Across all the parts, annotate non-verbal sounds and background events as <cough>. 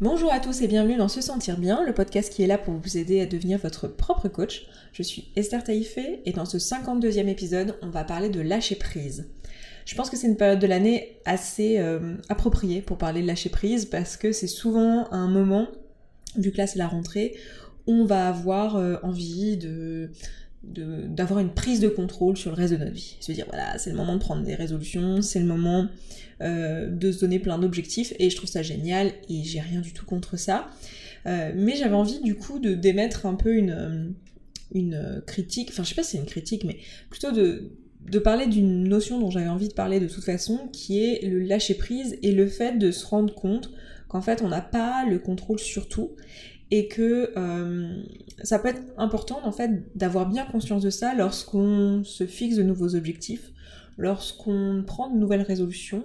Bonjour à tous et bienvenue dans Se Sentir Bien, le podcast qui est là pour vous aider à devenir votre propre coach. Je suis Esther Taïfé et dans ce 52e épisode, on va parler de lâcher prise. Je pense que c'est une période de l'année assez euh, appropriée pour parler de lâcher prise parce que c'est souvent un moment, vu que là c'est la rentrée, on va avoir euh, envie de d'avoir une prise de contrôle sur le reste de notre vie. Se dire voilà, c'est le moment de prendre des résolutions, c'est le moment euh, de se donner plein d'objectifs et je trouve ça génial et j'ai rien du tout contre ça. Euh, mais j'avais envie du coup de d'émettre un peu une, euh, critique, enfin je sais pas si c'est une critique, mais plutôt de, de parler d'une notion dont j'avais envie de parler de toute façon, qui est le lâcher prise et le fait de se rendre compte qu'en fait on n'a pas le contrôle sur tout et que euh, ça peut être important en fait d'avoir bien conscience de ça lorsqu'on se fixe de nouveaux objectifs, lorsqu'on prend de nouvelles résolutions,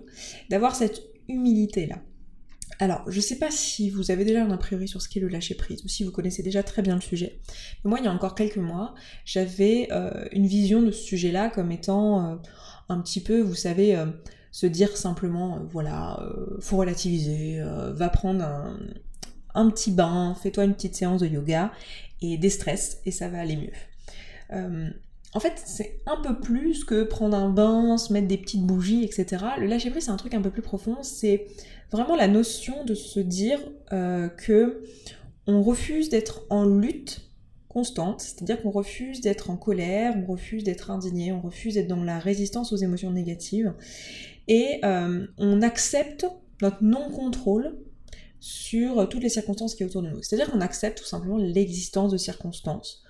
d'avoir cette humilité là. Alors, je sais pas si vous avez déjà un a priori sur ce qu'est le lâcher prise ou si vous connaissez déjà très bien le sujet. Mais moi, il y a encore quelques mois, j'avais euh, une vision de ce sujet-là comme étant euh, un petit peu, vous savez, se dire simplement, voilà, faut relativiser, va prendre un, un petit bain, fais-toi une petite séance de yoga et déstresse et ça va aller mieux. Euh, en fait, c'est un peu plus que prendre un bain, se mettre des petites bougies, etc. Le lâcher prise, c'est un truc un peu plus profond. C'est vraiment la notion de se dire euh, que on refuse d'être en lutte constante, c'est-à-dire qu'on refuse d'être en colère, on refuse d'être indigné, on refuse d'être dans la résistance aux émotions négatives, et euh, on accepte notre non-contrôle sur toutes les circonstances qui est autour de nous. C'est-à-dire qu'on accepte tout simplement l'existence de circonstances.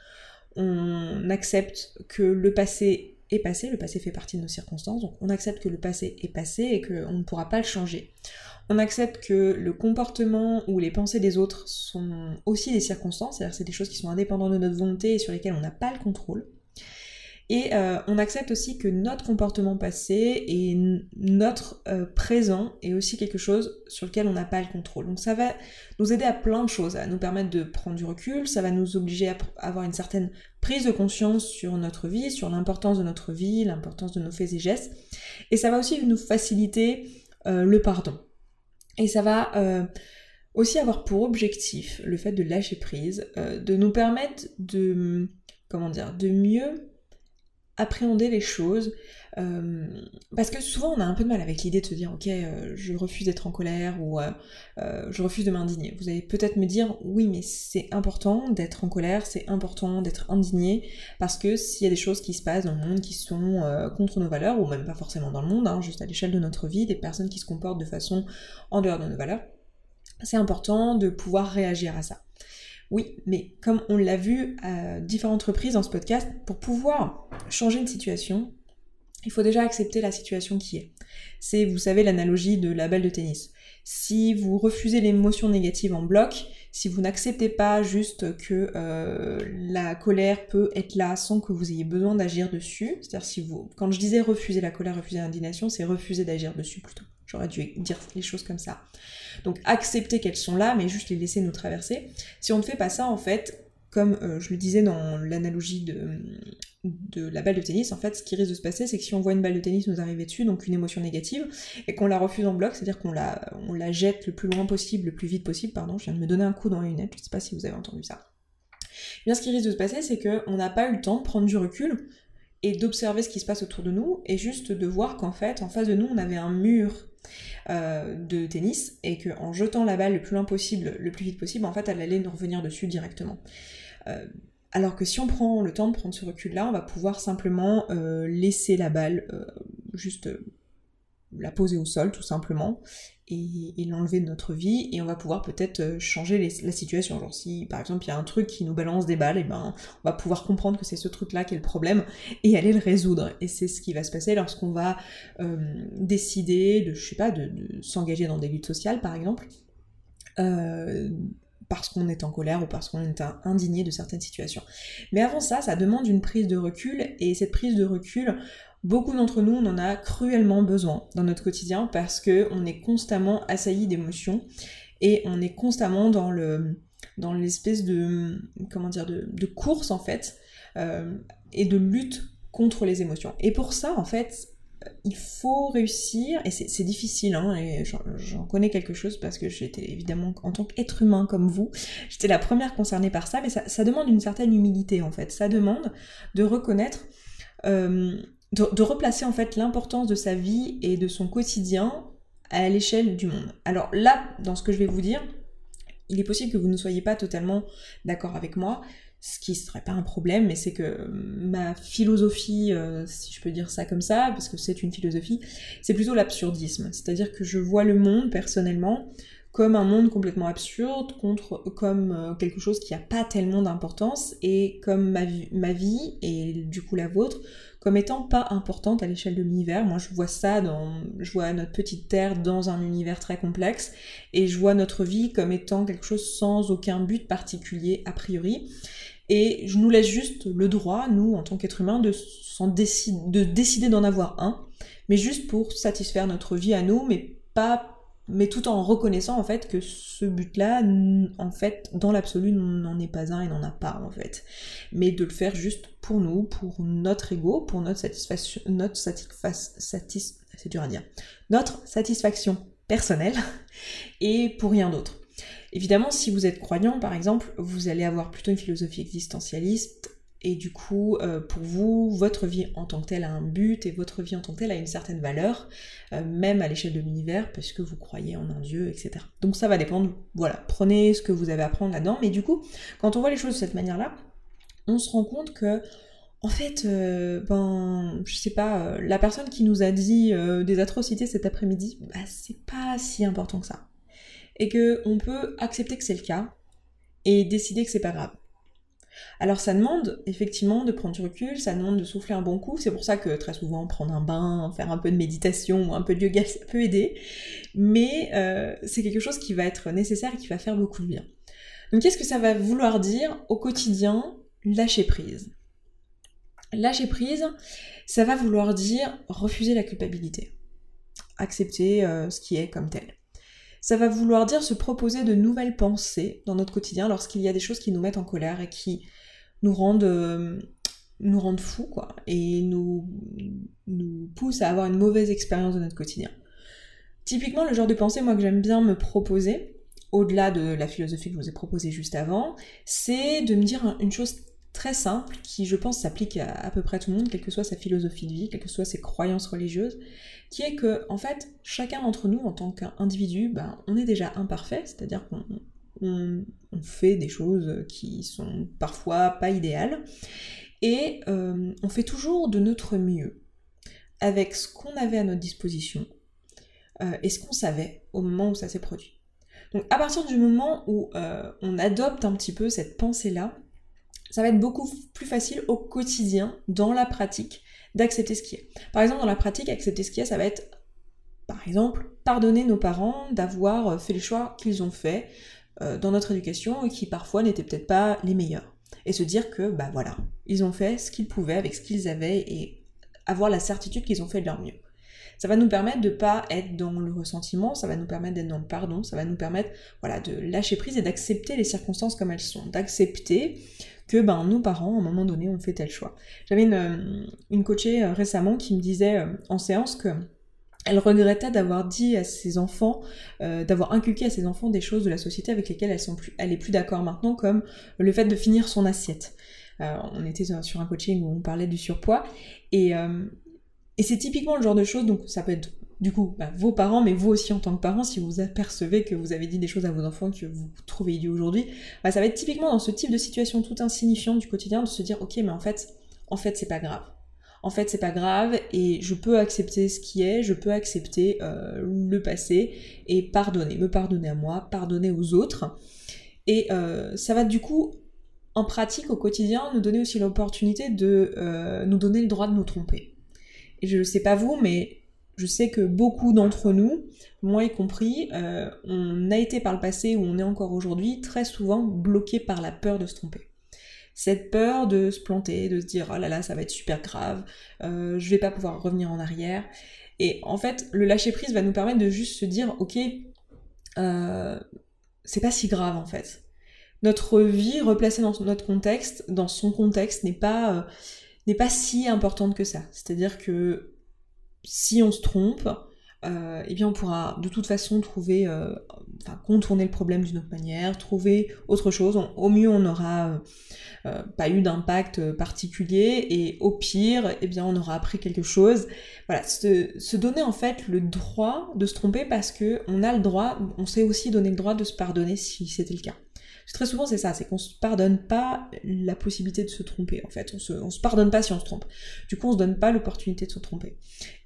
On accepte que le passé est passé, le passé fait partie de nos circonstances, donc on accepte que le passé est passé et qu'on ne pourra pas le changer. On accepte que le comportement ou les pensées des autres sont aussi des circonstances, c'est-à-dire c'est des choses qui sont indépendantes de notre volonté et sur lesquelles on n'a pas le contrôle. Et euh, on accepte aussi que notre comportement passé et notre euh, présent est aussi quelque chose sur lequel on n'a pas le contrôle. Donc ça va nous aider à plein de choses, à nous permettre de prendre du recul, ça va nous obliger à avoir une certaine prise de conscience sur notre vie, sur l'importance de notre vie, l'importance de nos faits et gestes. Et ça va aussi nous faciliter euh, le pardon. Et ça va aussi avoir pour objectif le fait de lâcher prise, de nous permettre de, comment dire, de mieux appréhender les choses. Euh, parce que souvent on a un peu de mal avec l'idée de se dire ok euh, je refuse d'être en colère ou euh, je refuse de m'indigner. Vous allez peut-être me dire oui mais c'est important d'être en colère, c'est important d'être indigné parce que s'il y a des choses qui se passent dans le monde qui sont contre nos valeurs ou même pas forcément dans le monde, hein, juste à l'échelle de notre vie, des personnes qui se comportent de façon en dehors de nos valeurs, c'est important de pouvoir réagir à ça. Oui, mais comme on l'a vu à différentes reprises dans ce podcast, pour pouvoir changer une situation, il faut déjà accepter la situation qui est. C'est, vous savez, l'analogie de la balle de tennis. Si vous refusez l'émotion négative en bloc, si vous n'acceptez pas juste que euh, la colère peut être là sans que vous ayez besoin d'agir dessus, c'est-à-dire si vous, quand je disais refuser la colère, refuser l'indignation, c'est refuser d'agir dessus plutôt. J'aurais dû dire les choses comme ça. Donc accepter qu'elles sont là, mais juste les laisser nous traverser. Si on ne fait pas ça, en fait, comme euh, je le disais dans l'analogie de, de la balle de tennis, en fait, ce qui risque de se passer, c'est que si on voit une balle de tennis nous arriver dessus, donc une émotion négative, et qu'on la refuse en bloc, c'est-à-dire qu'on la, jette le plus loin possible, le plus vite possible, pardon, je viens de me donner un coup dans les lunettes, je sais pas si vous avez entendu ça. Eh bien, ce qui risque de se passer, c'est qu'on n'a pas eu le temps de prendre du recul et d'observer ce qui se passe autour de nous, et juste de voir qu'en fait, en face de nous, on avait un mur euh, de tennis et qu'en jetant la balle le plus loin possible, le plus vite possible, en fait, elle allait nous revenir dessus directement. Euh, alors que si on prend le temps de prendre ce recul-là, on va pouvoir simplement euh, laisser la balle juste la poser au sol tout simplement et, l'enlever de notre vie et on va pouvoir peut-être euh, changer la situation. Genre si par exemple il y a un truc qui nous balance des balles, et ben on va pouvoir comprendre que c'est ce truc-là qui est le problème et aller le résoudre. Et c'est ce qui va se passer lorsqu'on va euh, décider de, je sais pas, de, s'engager dans des luttes sociales par exemple. Euh, parce qu'on est en colère ou parce qu'on est indigné de certaines situations. Mais avant ça, ça demande une prise de recul, et cette prise de recul, Beaucoup d'entre nous, on en a cruellement besoin dans notre quotidien parce que on est constamment assailli d'émotions et on est constamment dans le dans l'espèce de comment dire de, course en fait euh, et de lutte contre les émotions. Et pour ça, en fait, il faut réussir, et c'est difficile, hein, et j'en connais quelque chose parce que j'étais évidemment, en tant qu'être humain comme vous, j'étais la première concernée par ça, mais ça, demande une certaine humilité en fait. Ça demande de reconnaître, euh, de, replacer en fait l'importance de sa vie et de son quotidien à l'échelle du monde. Alors là, dans ce que je vais vous dire, il est possible que vous ne soyez pas totalement d'accord avec moi, ce qui serait pas un problème, mais c'est que ma philosophie, euh, si je peux dire ça comme ça, parce que c'est une philosophie, c'est plutôt l'absurdisme. C'est-à-dire que je vois le monde, personnellement, comme un monde complètement absurde, contre, comme euh, quelque chose qui n'a pas tellement d'importance, et comme ma, ma vie, et du coup la vôtre, comme étant pas importante à l'échelle de l'univers. Moi, je vois ça dans, je vois notre petite Terre dans un univers très complexe, et je vois notre vie comme étant quelque chose sans aucun but particulier a priori. Et je nous laisse juste le droit, nous, en tant qu'êtres humains, de, de décider d'en avoir un, mais juste pour satisfaire notre vie à nous, mais pas mais tout en reconnaissant en fait que ce but-là, en fait, dans l'absolu, n'en est pas un et n'en a pas en fait. Mais de le faire juste pour nous, pour notre ego, pour notre satisfaction, notre c'est notre satisfaction personnelle <laughs> et pour rien d'autre. Évidemment, si vous êtes croyant, par exemple, vous allez avoir plutôt une philosophie existentialiste et du coup, euh, pour vous, votre vie en tant que telle a un but et votre vie en tant que telle a une certaine valeur, euh, même à l'échelle de l'univers, parce que vous croyez en un Dieu, etc. Donc ça va dépendre, voilà, prenez ce que vous avez à prendre là-dedans, mais du coup, quand on voit les choses de cette manière-là, on se rend compte que, en fait, euh, ben, je sais pas, la personne qui nous a dit des atrocités cet après-midi, bah, c'est pas si important que ça. Et que on peut accepter que c'est le cas et décider que c'est pas grave. Alors ça demande effectivement de prendre du recul, ça demande de souffler un bon coup, c'est pour ça que très souvent prendre un bain, faire un peu de méditation ou un peu de yoga, <laughs> ça peut aider, mais euh, c'est quelque chose qui va être nécessaire et qui va faire beaucoup de bien. Donc qu'est-ce que ça va vouloir dire au quotidien Lâcher prise? Lâcher prise, ça va vouloir dire refuser la culpabilité, accepter euh, ce qui est comme tel. Ça va vouloir dire se proposer de nouvelles pensées dans notre quotidien lorsqu'il y a des choses qui nous mettent en colère et qui nous rendent, euh, nous rendent fous, quoi, et nous, nous poussent à avoir une mauvaise expérience de notre quotidien. Typiquement, le genre de pensée, moi, que j'aime bien me proposer, au-delà de la philosophie que je vous ai proposée juste avant, c'est de me dire une chose très simple qui, je pense, s'applique à peu près tout le monde, quelle que soit sa philosophie de vie, quelles que soient ses croyances religieuses, qui est que, en fait, chacun d'entre nous, en tant qu'individu, ben, on est déjà imparfait, c'est-à-dire qu'on fait des choses qui sont parfois pas idéales, et euh, on fait toujours de notre mieux avec ce qu'on avait à notre disposition euh, et ce qu'on savait au moment où ça s'est produit. Donc à partir du moment où euh, on adopte un petit peu cette pensée-là, ça va être beaucoup plus facile au quotidien, dans la pratique, d'accepter ce qui est. Par exemple, dans la pratique, accepter ce qui est, ça va être, par exemple, pardonner nos parents d'avoir fait les choix qu'ils ont faits euh, dans notre éducation et qui parfois n'étaient peut-être pas les meilleurs. Et se dire que, bah voilà, ils ont fait ce qu'ils pouvaient avec ce qu'ils avaient et avoir la certitude qu'ils ont fait de leur mieux. Ça va nous permettre de pas être dans le ressentiment, ça va nous permettre d'être dans le pardon, ça va nous permettre voilà, de lâcher prise et d'accepter les circonstances comme elles sont, d'accepter que ben, nos parents, à un moment donné, ont fait tel choix. J'avais une, euh, une coachée euh, récemment qui me disait euh, en séance que elle regrettait d'avoir dit à ses enfants, d'avoir inculqué à ses enfants des choses de la société avec lesquelles elle, sont plus, plus d'accord maintenant, comme le fait de finir son assiette. on était sur un coaching où on parlait du surpoids, et, et c'est typiquement le genre de choses, donc ça peut être du coup, bah, vos parents, mais vous aussi en tant que parents, si vous apercevez que vous avez dit des choses à vos enfants que vous trouvez idiots aujourd'hui, bah, ça va être typiquement dans ce type de situation tout insignifiante du quotidien de se dire ok mais en fait, en fait c'est pas grave. En fait c'est pas grave et je peux accepter ce qui est, je peux accepter euh, le passé et pardonner, me pardonner à moi, pardonner aux autres. Et euh, ça va du coup en pratique au quotidien nous donner aussi l'opportunité de euh, nous donner le droit de nous tromper. Et je ne sais pas vous, mais je sais que beaucoup d'entre nous, moi y compris, euh, on a été par le passé ou on est encore aujourd'hui très souvent bloqué par la peur de se tromper. Cette peur de se planter, de se dire oh là là ça va être super grave, euh, je vais pas pouvoir revenir en arrière. Et en fait, le lâcher prise va nous permettre de juste se dire ok, euh, c'est pas si grave en fait. Notre vie replacée dans notre contexte, dans son contexte, n'est pas n'est pas si importante que ça. C'est-à-dire que si on se trompe, eh bien on pourra de toute façon trouver, enfin contourner le problème d'une autre manière, trouver autre chose. au mieux on aura euh, pas eu d'impact euh, particulier et au pire, eh bien, on aura appris quelque chose. Voilà, se, donner en fait le droit de se tromper parce que on a le droit, on sait aussi donner le droit de se pardonner si c'était le cas. Très souvent, c'est ça, c'est qu'on se pardonne pas la possibilité de se tromper, en fait. On se, se pardonne pas si on se trompe. Du coup, on se donne pas l'opportunité de se tromper.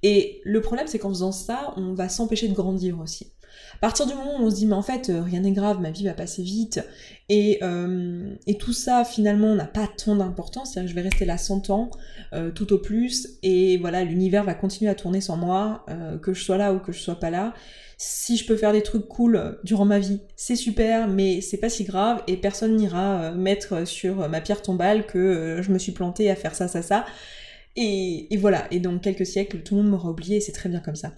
Et le problème, c'est qu'en faisant ça, on va s'empêcher de grandir aussi. À partir du moment où on se dit mais en fait euh, rien n'est grave, ma vie va passer vite et, euh, et tout ça finalement n'a pas tant d'importance, c'est-à-dire que je vais rester là 100 ans euh, tout au plus et voilà l'univers va continuer à tourner sans moi, que je sois là ou que je sois pas là. Si je peux faire des trucs cool durant ma vie, c'est super, mais c'est pas si grave et personne n'ira mettre sur ma pierre tombale que je me suis plantée à faire ça, ça, ça. Et, et voilà, et dans quelques siècles, tout le monde m'aura oublié et c'est très bien comme ça.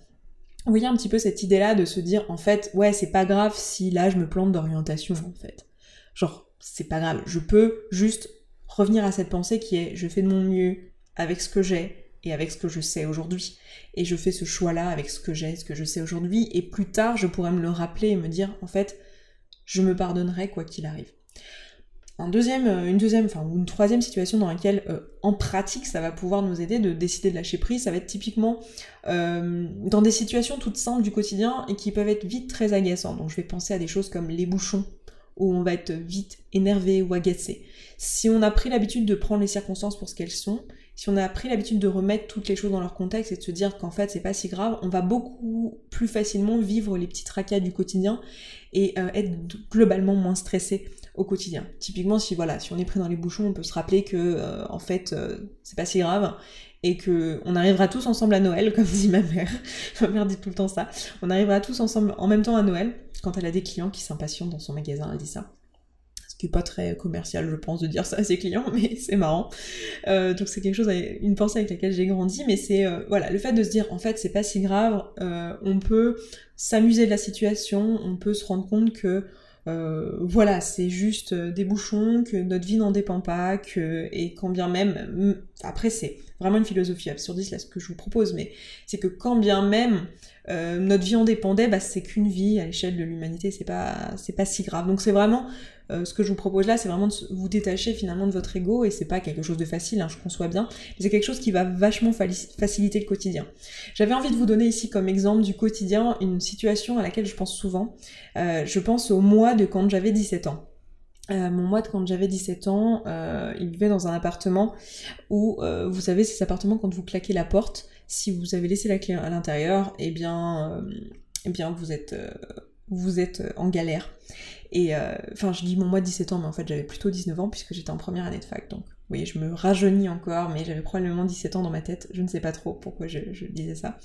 Voyez un petit peu cette idée-là de se dire, en fait, ouais, c'est pas grave si là je me plante d'orientation, en fait. Genre, c'est pas grave, je peux juste revenir à cette pensée qui est, je fais de mon mieux avec ce que j'ai et avec ce que je sais aujourd'hui. Et je fais ce choix-là avec ce que j'ai, ce que je sais aujourd'hui, et plus tard, je pourrais me le rappeler et me dire, en fait, je me pardonnerai quoi qu'il arrive euh, une deuxième, enfin une troisième situation dans laquelle euh, en pratique ça va pouvoir nous aider de décider de lâcher prise, ça va être typiquement euh, dans des situations toutes simples du quotidien et qui peuvent être vite très agaçantes. Donc je vais penser à des choses comme les bouchons, où on va être vite énervé ou agacé. Si on a pris l'habitude de prendre les circonstances pour ce qu'elles sont, si on a pris l'habitude de remettre toutes les choses dans leur contexte et de se dire qu'en fait c'est pas si grave, on va beaucoup plus facilement vivre les petits tracas du quotidien et être globalement moins stressé au quotidien. Typiquement, si voilà, si on est pris dans les bouchons, on peut se rappeler que euh, en fait, euh, c'est pas si grave et que on arrivera tous ensemble à Noël, <laughs> comme dit ma mère. ma mère dit tout le temps ça. On arrivera tous ensemble en même temps à Noël. Quand elle a des clients qui s'impatientent dans son magasin, elle dit ça. Ce qui est pas très commercial, je pense, de dire ça à ses clients, <laughs> mais c'est marrant. Euh, donc c'est quelque chose, une pensée avec laquelle j'ai grandi, mais c'est voilà, le fait de se dire en fait c'est pas si grave, on peut s'amuser de la situation, on peut se rendre compte que euh, voilà, c'est juste euh, des bouchons, que notre vie n'en dépend pas, que, et quand bien même, après c'est vraiment une philosophie absurdiste là ce que je vous propose, mais c'est que quand bien même euh, notre vie en dépendait, bah, c'est qu'une vie à l'échelle de l'humanité, c'est pas, c'est pas si grave. Donc c'est vraiment euh, ce que je vous propose là, c'est vraiment de vous détacher finalement de votre ego, et c'est pas quelque chose de facile, hein, je conçois bien, mais c'est quelque chose qui va vachement faciliter le quotidien. J'avais envie de vous donner ici comme exemple du quotidien une situation à laquelle je pense souvent. Euh, je pense au mois de quand j'avais 17 ans. Euh, mon mois de quand j'avais 17 ans, il vivait dans un appartement où, vous savez, ces appartements, quand vous claquez la porte, si vous avez laissé la clé à l'intérieur, eh bien, eh bien, vous êtes, vous êtes en galère. Et enfin, je dis mon mois de 17 ans, mais en fait, j'avais plutôt 19 ans puisque j'étais en première année de fac, donc oui, je me rajeunis encore, mais j'avais probablement 17 ans dans ma tête, je ne sais pas trop pourquoi je, disais ça.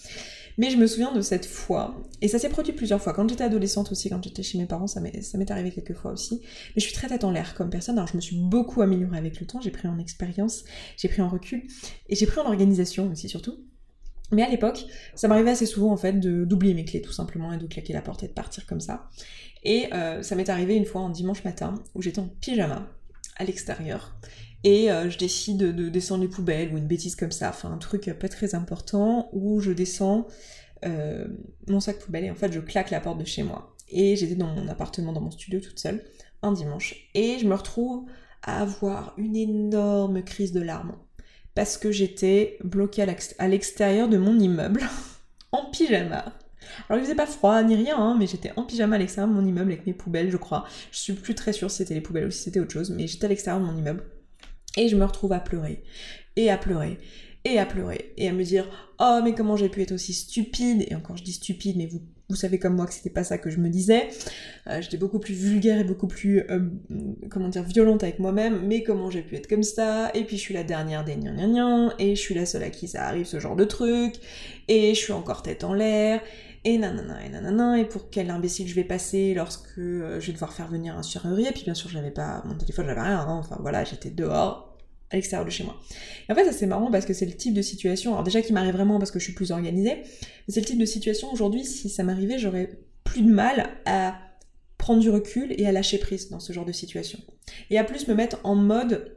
Mais je me souviens de cette fois, et ça s'est produit plusieurs fois. Quand j'étais adolescente aussi, quand j'étais chez mes parents, ça m'est arrivé quelques fois aussi. Mais je suis très tête en l'air comme personne, alors je me suis beaucoup améliorée avec le temps, j'ai pris en expérience, j'ai pris en recul, et j'ai pris en organisation aussi surtout. Mais à l'époque, ça m'arrivait assez souvent en fait d'oublier mes clés tout simplement et de claquer la porte et de partir comme ça. Et euh, ça m'est arrivé une fois un dimanche matin où j'étais en pyjama à l'extérieur et euh, je décide de descendre les poubelles ou une bêtise comme ça, enfin un truc pas très important où je descends euh, mon sac poubelle et en fait je claque la porte de chez moi. Et j'étais dans mon appartement, dans mon studio toute seule, un dimanche. Et je me retrouve à avoir une énorme crise de larmes parce que j'étais bloquée à l'extérieur de mon immeuble <laughs> en pyjama. Alors il faisait pas froid ni rien, hein, mais j'étais en pyjama à l'extérieur de mon immeuble avec mes poubelles, je crois. Je suis plus très sûre si c'était les poubelles ou si c'était autre chose, mais j'étais à l'extérieur de mon immeuble. Et je me retrouve à pleurer, et à pleurer, et à pleurer, et à me dire Oh, mais comment j'ai pu être aussi stupide? Et encore, je dis stupide, mais vous, vous savez comme moi que c'était pas ça que je me disais. Euh, j'étais beaucoup plus vulgaire et beaucoup plus, euh, comment dire, violente avec moi-même, mais comment j'ai pu être comme ça? Et puis je suis la dernière des gnan et je suis la seule à qui ça arrive ce genre de truc, et je suis encore tête en l'air, et nanana, et nanana, et pour quel imbécile je vais passer lorsque euh, je vais devoir faire venir un serrurier, puis bien sûr je n'avais pas mon téléphone, j'avais rien, hein. enfin voilà, j'étais dehors, à l'extérieur de chez moi. Et en fait, ça c'est marrant parce que c'est le type de situation, alors déjà qui m'arrive vraiment parce que je suis plus organisée, mais c'est le type de situation aujourd'hui, si ça m'arrivait, j'aurais plus de mal à prendre du recul et à lâcher prise dans ce genre de situation. Et à plus me mettre en mode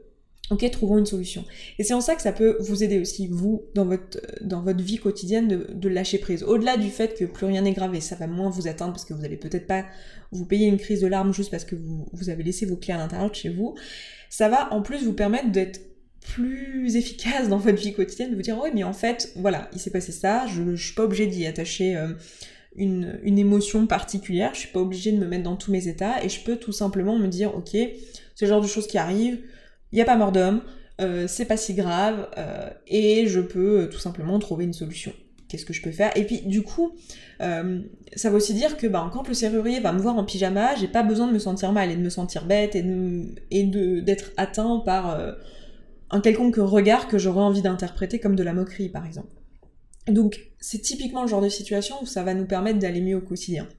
Ok, trouvons une solution. Et c'est en ça que ça peut vous aider aussi, vous, dans votre, votre vie quotidienne, de, lâcher prise. Au-delà du fait que plus rien n'est grave et ça va moins vous atteindre parce que vous allez peut-être pas vous payer une crise de larmes juste parce que vous, avez laissé vos clés à l'intérieur de chez vous, ça va en plus vous permettre d'être plus efficace dans votre vie quotidienne, de vous dire, oui, mais en fait, voilà, il s'est passé ça, je, je suis pas obligée d'y attacher euh, une, émotion particulière, je suis pas obligée de me mettre dans tous mes états, et je peux tout simplement me dire, ok, c'est le genre de choses qui arrivent, il n'y a pas mort d'homme, euh, c'est pas si grave, euh, et je peux euh, tout simplement trouver une solution. Qu'est-ce que je peux faire? Et puis du coup, ça veut aussi dire que bah, quand le serrurier va me voir en pyjama, j'ai pas besoin de me sentir mal et de me sentir bête et d'être atteint par un quelconque regard que j'aurais envie d'interpréter comme de la moquerie, par exemple. Donc c'est typiquement le genre de situation où ça va nous permettre d'aller mieux au quotidien.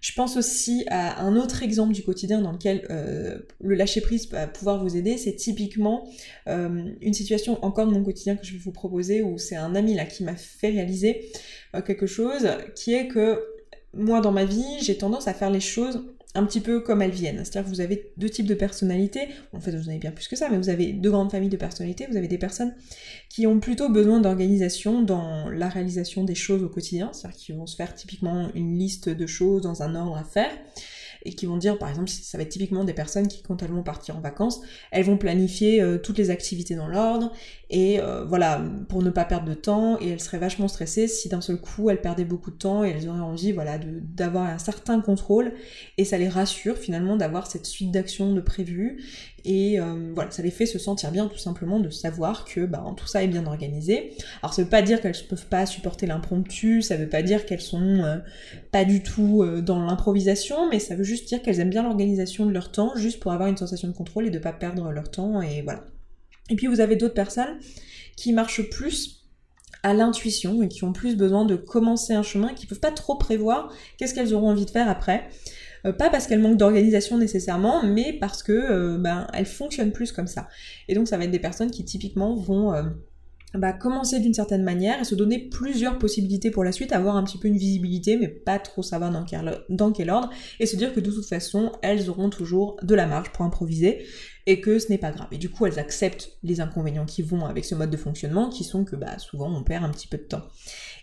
Je pense aussi à un autre exemple du quotidien dans lequel euh, le lâcher prise va pouvoir vous aider. C'est typiquement euh, une situation encore de mon quotidien que je vais vous proposer où c'est un ami là qui m'a fait réaliser euh, quelque chose qui est que moi dans ma vie j'ai tendance à faire les choses un petit peu comme elles viennent. C'est-à-dire que vous avez deux types de personnalités. En fait, vous en avez bien plus que ça, mais vous avez deux grandes familles de personnalités. Vous avez des personnes qui ont plutôt besoin d'organisation dans la réalisation des choses au quotidien. C'est-à-dire qu'ils vont se faire typiquement une liste de choses dans un ordre à faire et qui vont dire, par exemple, ça va être typiquement des personnes qui, quand elles vont partir en vacances, elles vont planifier euh, toutes les activités dans l'ordre, et euh, voilà, pour ne pas perdre de temps, et elles seraient vachement stressées si d'un seul coup elles perdaient beaucoup de temps, et elles auraient envie, voilà, d'avoir un certain contrôle, et ça les rassure finalement d'avoir cette suite d'actions de prévues, et euh, voilà, ça les fait se sentir bien tout simplement de savoir que bah, tout ça est bien organisé. Alors ça veut pas dire qu'elles ne peuvent pas supporter l'impromptu, ça veut pas dire qu'elles sont euh, pas du tout dans l'improvisation, mais ça veut juste dire qu'elles aiment bien l'organisation de leur temps, juste pour avoir une sensation de contrôle et de pas perdre leur temps, et voilà. Et puis vous avez d'autres personnes qui marchent plus à l'intuition et qui ont plus besoin de commencer un chemin, qui peuvent pas trop prévoir qu'est-ce qu'elles auront envie de faire après. Euh, pas parce qu'elles manquent d'organisation nécessairement, mais parce que euh, ben, elles fonctionnent plus comme ça. Et donc ça va être des personnes qui typiquement vont euh, bah, commencer d'une certaine manière et se donner plusieurs possibilités pour la suite, avoir un petit peu une visibilité, mais pas trop savoir dans quel, dans quel ordre, et se dire que de toute façon, elles auront toujours de la marge pour improviser, et que ce n'est pas grave. Et du coup, elles acceptent les inconvénients qui vont avec ce mode de fonctionnement, qui sont que bah, souvent on perd un petit peu de temps.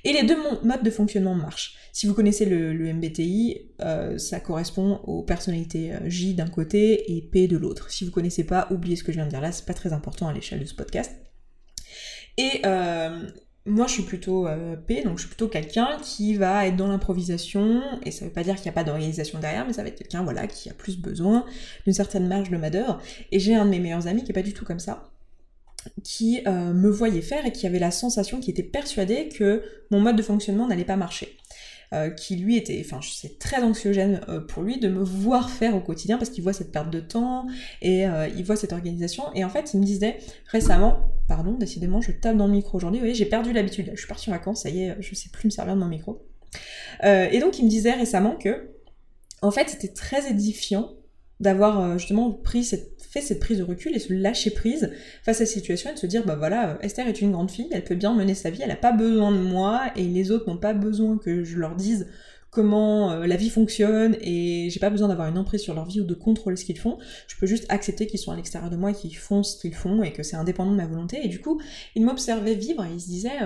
Et les deux modes de fonctionnement marchent. Si vous connaissez le, MBTI, euh, ça correspond aux personnalités euh, J d'un côté et P de l'autre. Si vous connaissez pas, oubliez ce que je viens de dire là, c'est pas très important à l'échelle de ce podcast. Et euh, moi, je suis plutôt P, donc je suis plutôt quelqu'un qui va être dans l'improvisation, et ça veut pas dire qu'il n'y a pas d'organisation derrière, mais ça va être quelqu'un, voilà, qui a plus besoin d'une certaine marge de manœuvre. Et j'ai un de mes meilleurs amis qui est pas du tout comme ça qui euh, me voyait faire et qui avait la sensation, qui était persuadé que mon mode de fonctionnement n'allait pas marcher. Euh, qui lui était, enfin c'est très anxiogène euh, pour lui de me voir faire au quotidien parce qu'il voit cette perte de temps et il voit cette organisation et en fait il me disait récemment, pardon décidément je tape dans le micro aujourd'hui, vous voyez j'ai perdu l'habitude, je suis partie en vacances, ça y est, je sais plus me servir de mon micro. et donc il me disait récemment que en fait c'était très édifiant d'avoir justement pris cette fait cette prise de recul et se lâcher prise face à cette situation et se dire bah voilà Esther est une grande fille, elle peut bien mener sa vie, elle n'a pas besoin de moi et les autres n'ont pas besoin que je leur dise comment euh, la vie fonctionne et j'ai pas besoin d'avoir une emprise sur leur vie ou de contrôler ce qu'ils font. Je peux juste accepter qu'ils sont à l'extérieur de moi et qu'ils font ce qu'ils font et que c'est indépendant de ma volonté. Et du coup, il m'observait vivre et il se disait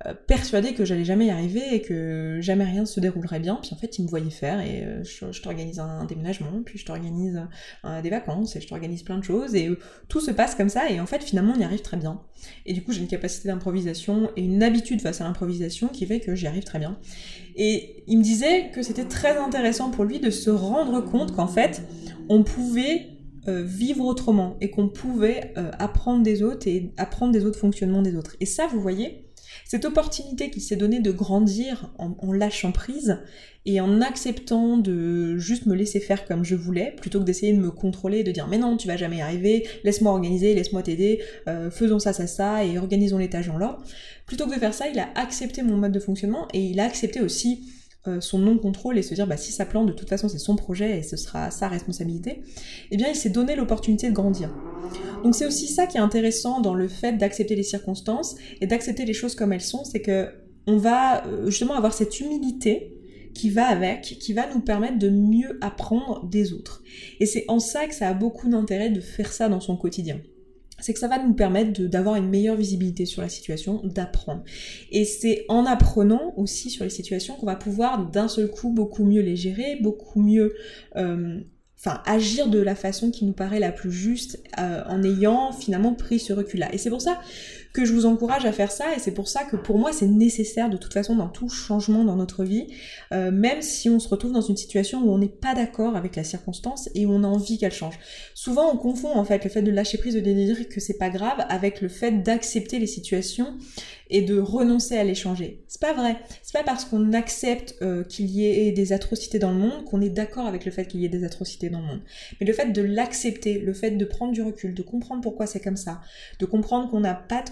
euh, euh, persuadé que j'allais jamais y arriver et que jamais rien ne se déroulerait bien. Puis en fait, il me voyait faire et euh, je, t'organise un, déménagement, puis je t'organise euh, des vacances et je t'organise plein de choses et tout se passe comme ça et en fait, finalement, on y arrive très bien. Et du coup, j'ai une capacité d'improvisation et une habitude face à l'improvisation qui fait que j'y arrive très bien. Et il me disait que c'était très intéressant pour lui de se rendre compte qu'en fait, on pouvait vivre autrement et qu'on pouvait apprendre des autres et apprendre des autres fonctionnements des autres. Et ça, vous voyez, cette opportunité qui s'est donnée de grandir en, lâchant prise et en acceptant de juste me laisser faire comme je voulais, plutôt que d'essayer de me contrôler de dire mais non, tu vas jamais y arriver, laisse-moi organiser, laisse-moi t'aider, euh, faisons ça, ça, ça, et organisons les tâches en l'ordre. Plutôt que de faire ça, il a accepté mon mode de fonctionnement et il a accepté aussi euh, son non-contrôle et se dire bah si ça plante de toute façon c'est son projet et ce sera sa responsabilité, eh bien il s'est donné l'opportunité de grandir. Donc c'est aussi ça qui est intéressant dans le fait d'accepter les circonstances et d'accepter les choses comme elles sont, c'est que on va euh, justement avoir cette humilité qui va avec, qui va nous permettre de mieux apprendre des autres. Et c'est en ça que ça a beaucoup d'intérêt de faire ça dans son quotidien. C'est que ça va nous permettre d'avoir une meilleure visibilité sur la situation, d'apprendre. Et c'est en apprenant aussi sur les situations qu'on va pouvoir d'un seul coup beaucoup mieux les gérer, beaucoup mieux euh, agir de la façon qui nous paraît la plus juste euh, en ayant finalement pris ce recul-là. Et c'est pour ça que je vous encourage à faire ça et c'est pour ça que pour moi c'est nécessaire de toute façon dans tout changement dans notre vie, euh, même si on se retrouve dans une situation où on n'est pas d'accord avec la circonstance et où on a envie qu'elle change. Souvent on confond en fait le fait de lâcher prise, de dire que c'est pas grave avec le fait d'accepter les situations et de renoncer à les changer. C'est pas vrai. C'est pas parce qu'on accepte euh, qu'il y ait des atrocités dans le monde qu'on est d'accord avec le fait qu'il y ait des atrocités dans le monde. Mais le fait de l'accepter, le fait de prendre du recul, de comprendre pourquoi c'est comme ça, de comprendre qu'on n'a pas de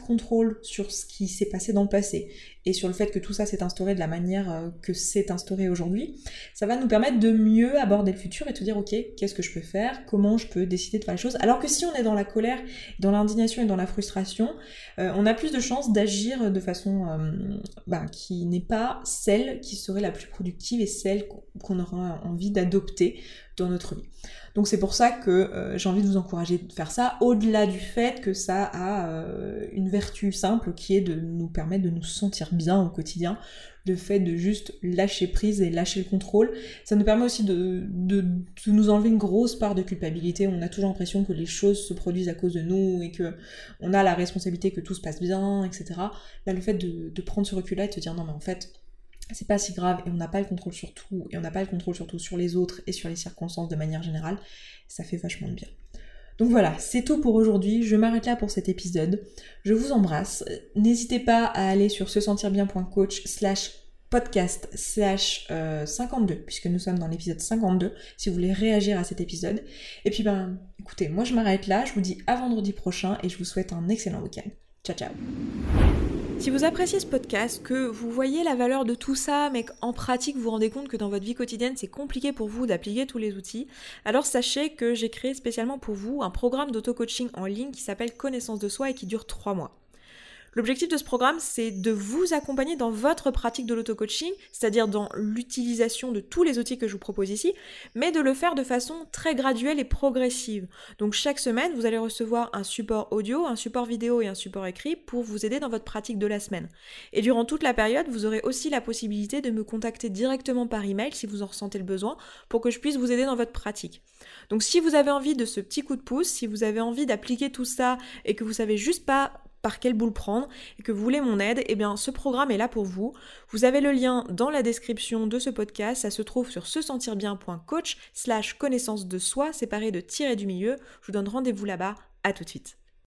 sur ce qui s'est passé dans le passé et sur le fait que tout ça s'est instauré de la manière euh, que c'est instauré aujourd'hui, ça va nous permettre de mieux aborder le futur et de dire ok, qu'est-ce que je peux faire, comment je peux décider de faire les choses? Alors que si on est dans la colère, dans l'indignation et dans la frustration, euh, on a plus de chances d'agir de façon euh, bah, qui n'est pas celle qui serait la plus productive et celle qu'on aura envie d'adopter dans notre vie. Donc c'est pour ça que euh, j'ai envie de vous encourager de faire ça, au-delà du fait que ça a euh, une vertu simple qui est de nous permettre de nous sentir bien au quotidien. Le fait de juste lâcher prise et lâcher le contrôle, ça nous permet aussi de, nous enlever une grosse part de culpabilité. On a toujours l'impression que les choses se produisent à cause de nous et que on a la responsabilité que tout se passe bien, etc. Là, le fait de prendre ce recul-là et de se dire non mais en fait, c'est pas si grave et on n'a pas le contrôle sur tout et on n'a pas le contrôle surtout sur les autres et sur les circonstances de manière générale, ça fait vachement de bien. Donc voilà, c'est tout pour aujourd'hui. Je m'arrête là pour cet épisode. Je vous embrasse. N'hésitez pas à aller sur se sentir bien.coach slash podcast slash 52 euh, puisque nous sommes dans l'épisode 52 si vous voulez réagir à cet épisode. Et puis ben écoutez, moi je m'arrête là. Je vous dis à vendredi prochain et je vous souhaite un excellent week-end. Ciao ciao si vous appréciez ce podcast, que vous voyez la valeur de tout ça, mais qu'en pratique vous rendez compte que dans votre vie quotidienne c'est compliqué pour vous d'appliquer tous les outils, alors sachez que j'ai créé spécialement pour vous un programme d'auto-coaching en ligne qui s'appelle Connaissance de soi et qui dure 3 mois. L'objectif de ce programme, c'est de vous accompagner dans votre pratique de l'auto-coaching, c'est-à-dire dans l'utilisation de tous les outils que je vous propose ici, mais de le faire de façon très graduelle et progressive. Donc chaque semaine, vous allez recevoir un support audio, un support vidéo et un support écrit pour vous aider dans votre pratique de la semaine. Et durant toute la période, vous aurez aussi la possibilité de me contacter directement par email si vous en ressentez le besoin pour que je puisse vous aider dans votre pratique. Donc si vous avez envie de ce petit coup de pouce, si vous avez envie d'appliquer tout ça et que vous savez juste pas par quelle boule prendre et que vous voulez mon aide, eh bien ce programme est là pour vous. Vous avez le lien dans la description de ce podcast, ça se trouve sur se sentir bien.coach slash connaissance de soi séparé de tirer du milieu. Je vous donne rendez-vous là-bas, à tout de suite.